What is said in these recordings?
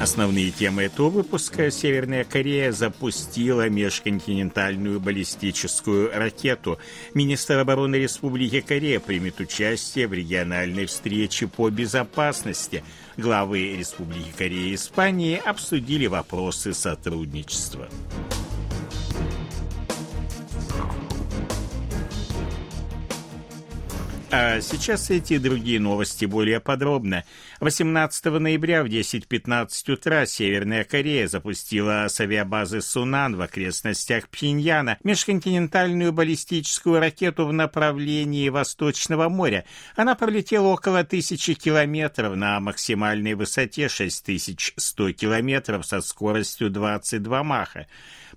Основные темы этого выпуска Северная Корея запустила межконтинентальную баллистическую ракету. Министр обороны Республики Корея примет участие в региональной встрече по безопасности. Главы Республики Корея и Испании обсудили вопросы сотрудничества. А сейчас эти и другие новости более подробно. 18 ноября в 10.15 утра Северная Корея запустила с авиабазы Сунан в окрестностях Пхеньяна межконтинентальную баллистическую ракету в направлении Восточного моря. Она пролетела около тысячи километров на максимальной высоте 6100 километров со скоростью 22 маха.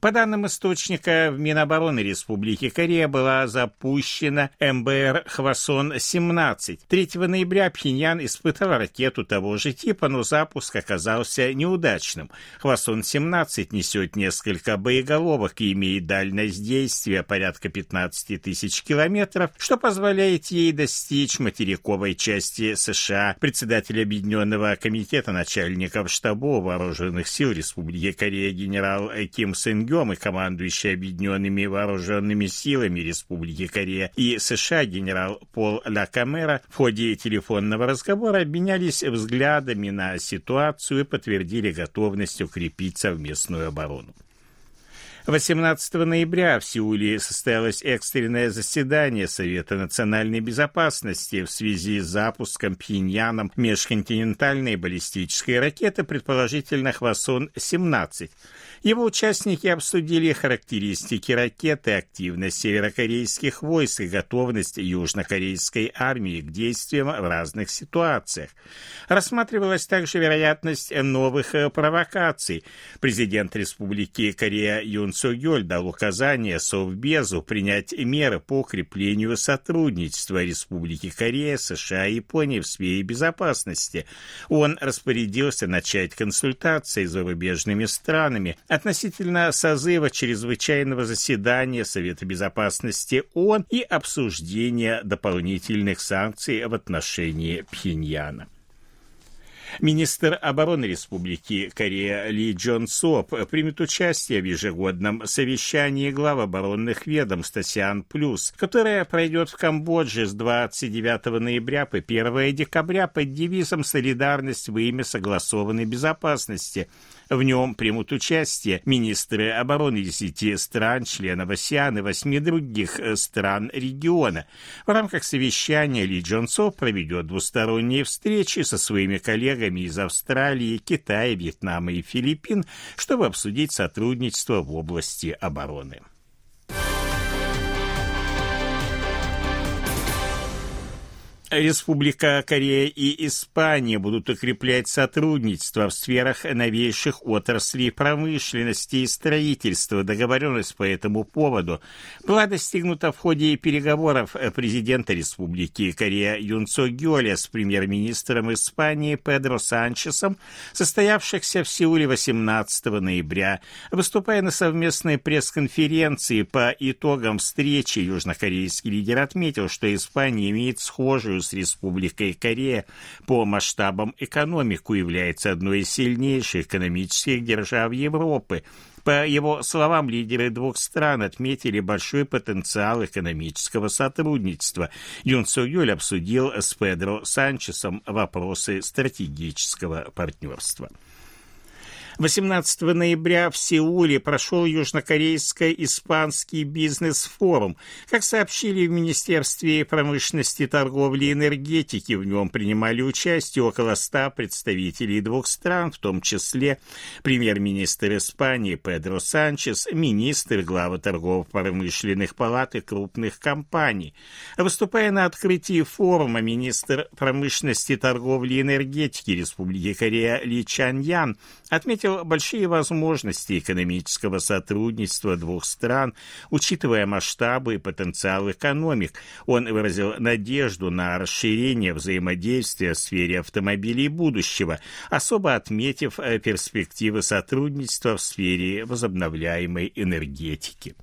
По данным источника, в Минобороны Республики Корея была запущена МБР «Хвасон-17». 3 ноября Пхеньян испытал ракету того же типа, но запуск оказался неудачным. «Хвасон-17» несет несколько боеголовок и имеет дальность действия порядка 15 тысяч километров, что позволяет ей достичь материковой части США. Председатель Объединенного комитета начальников штабов вооруженных сил Республики Корея генерал Ким Гём и командующий Объединенными Вооруженными Силами Республики Корея и США генерал Пол Лакамера в ходе телефонного разговора обменялись взглядами на ситуацию и подтвердили готовность укрепить совместную оборону. 18 ноября в Сеуле состоялось экстренное заседание Совета национальной безопасности в связи с запуском Пхеньяном межконтинентальной баллистической ракеты, предположительно «Хвасон-17». Его участники обсудили характеристики ракеты, активность северокорейских войск и готовность южнокорейской армии к действиям в разных ситуациях. Рассматривалась также вероятность новых провокаций. Президент Республики Корея Юн Су Гёль дал указание Совбезу принять меры по укреплению сотрудничества Республики Корея, США и Японии в сфере безопасности. Он распорядился начать консультации с зарубежными странами относительно созыва чрезвычайного заседания Совета Безопасности ООН и обсуждения дополнительных санкций в отношении Пхеньяна. Министр обороны Республики Корея Ли Джон Соп примет участие в ежегодном совещании глав оборонных ведомств «Асиан Плюс», которое пройдет в Камбодже с 29 ноября по 1 декабря под девизом «Солидарность во имя согласованной безопасности», в нем примут участие министры обороны десяти стран, членов АСИАН и восьми других э, стран региона. В рамках совещания Ли Джонсо проведет двусторонние встречи со своими коллегами из Австралии, Китая, Вьетнама и Филиппин, чтобы обсудить сотрудничество в области обороны. Республика Корея и Испания будут укреплять сотрудничество в сферах новейших отраслей промышленности и строительства. Договоренность по этому поводу была достигнута в ходе переговоров президента Республики Корея Юн Цо Гёля с премьер-министром Испании Педро Санчесом, состоявшихся в Сеуле 18 ноября. Выступая на совместной пресс-конференции по итогам встречи, южнокорейский лидер отметил, что Испания имеет схожую с Республикой Корея по масштабам экономику является одной из сильнейших экономических держав Европы. По его словам, лидеры двух стран отметили большой потенциал экономического сотрудничества. Юн Су Юль обсудил с Педро Санчесом вопросы стратегического партнерства. 18 ноября в Сеуле прошел южнокорейско-испанский бизнес-форум. Как сообщили в Министерстве промышленности, торговли и энергетики, в нем принимали участие около 100 представителей двух стран, в том числе премьер-министр Испании Педро Санчес, министр главы торгово-промышленных палат и крупных компаний. Выступая на открытии форума, министр промышленности, торговли и энергетики Республики Корея Ли Чан Ян отметил, отметил большие возможности экономического сотрудничества двух стран, учитывая масштабы и потенциал экономик. Он выразил надежду на расширение взаимодействия в сфере автомобилей будущего, особо отметив э, перспективы сотрудничества в сфере возобновляемой энергетики.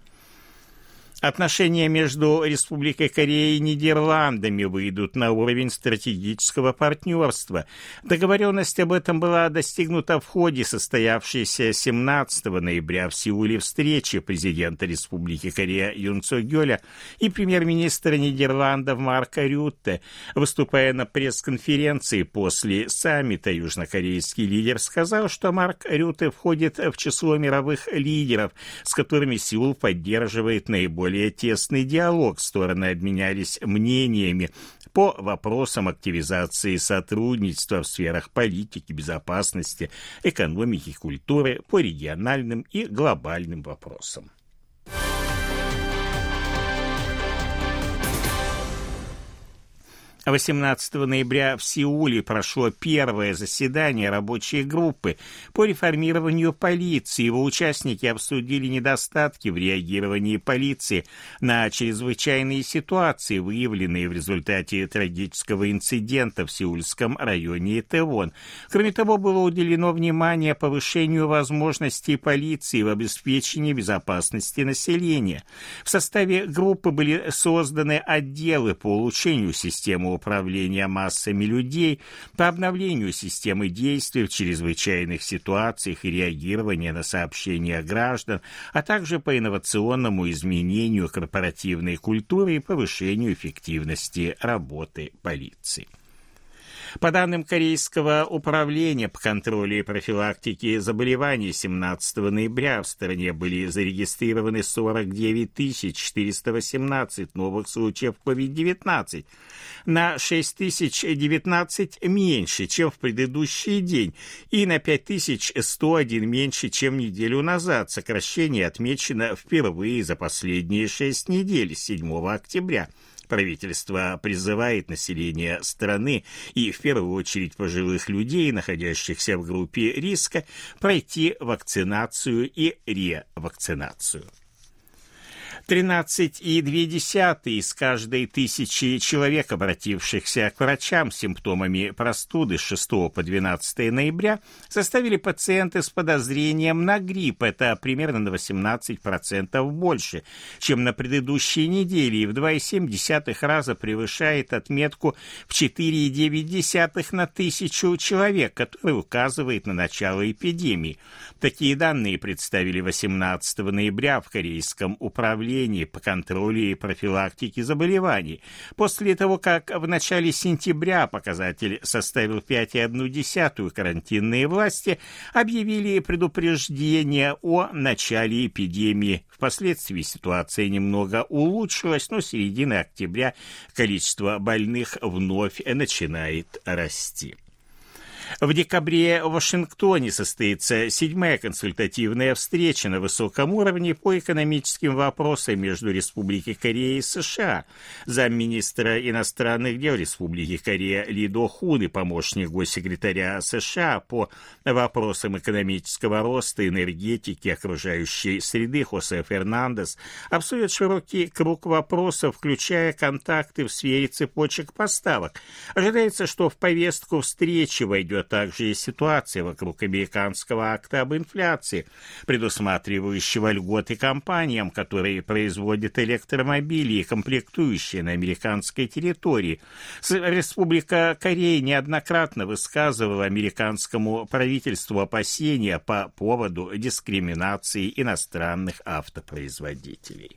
Отношения между Республикой Корея и Нидерландами выйдут на уровень стратегического партнерства. Договоренность об этом была достигнута в ходе состоявшейся 17 ноября в Сеуле встречи президента Республики Корея Юн Цо Гёля и премьер-министра Нидерландов Марка Рютте. Выступая на пресс-конференции после саммита, южнокорейский лидер сказал, что Марк Рютте входит в число мировых лидеров, с которыми Сеул поддерживает наиболее более тесный диалог, стороны обменялись мнениями по вопросам активизации сотрудничества в сферах политики, безопасности, экономики, культуры, по региональным и глобальным вопросам. 18 ноября в Сеуле прошло первое заседание рабочей группы по реформированию полиции. Его участники обсудили недостатки в реагировании полиции на чрезвычайные ситуации, выявленные в результате трагического инцидента в Сеульском районе Итевон. Кроме того, было уделено внимание повышению возможностей полиции в обеспечении безопасности населения. В составе группы были созданы отделы по улучшению системы управления массами людей, по обновлению системы действий в чрезвычайных ситуациях и реагирования на сообщения граждан, а также по инновационному изменению корпоративной культуры и повышению эффективности работы полиции. По данным Корейского управления по контролю и профилактике заболеваний 17 ноября в стране были зарегистрированы 49 418 новых случаев COVID-19, на 6019 меньше, чем в предыдущий день, и на 5101 меньше, чем неделю назад. Сокращение отмечено впервые за последние шесть недель, 7 октября. Правительство призывает население страны и в первую очередь пожилых людей, находящихся в группе риска, пройти вакцинацию и ревакцинацию. 13,2 из каждой тысячи человек, обратившихся к врачам с симптомами простуды с 6 по 12 ноября, составили пациенты с подозрением на грипп. Это примерно на 18% больше, чем на предыдущей неделе, и в 2,7 раза превышает отметку в 4,9 на тысячу человек, который указывает на начало эпидемии. Такие данные представили 18 ноября в Корейском управлении управлении по контролю и профилактике заболеваний. После того, как в начале сентября показатель составил 5,1, карантинные власти объявили предупреждение о начале эпидемии. Впоследствии ситуация немного улучшилась, но с середины октября количество больных вновь начинает расти. В декабре в Вашингтоне состоится седьмая консультативная встреча на высоком уровне по экономическим вопросам между Республикой Корея и США. Замминистра иностранных дел Республики Корея Лидо Хун и помощник госсекретаря США по вопросам экономического роста, энергетики, окружающей среды Хосе Фернандес обсудят широкий круг вопросов, включая контакты в сфере цепочек поставок. Ожидается, что в повестку встречи войдет идет также и ситуация вокруг американского акта об инфляции, предусматривающего льготы компаниям, которые производят электромобили и комплектующие на американской территории. Республика Корея неоднократно высказывала американскому правительству опасения по поводу дискриминации иностранных автопроизводителей.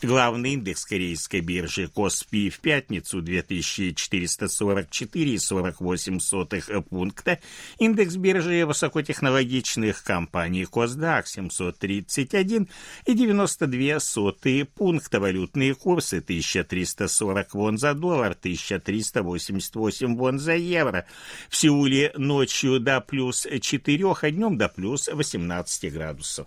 Главный индекс корейской биржи Коспи в пятницу 2444,48 пункта. Индекс биржи высокотехнологичных компаний Косдак 731,92 пункта. Валютные курсы 1340 вон за доллар, 1388 вон за евро. В Сеуле ночью до плюс 4, а днем до плюс 18 градусов.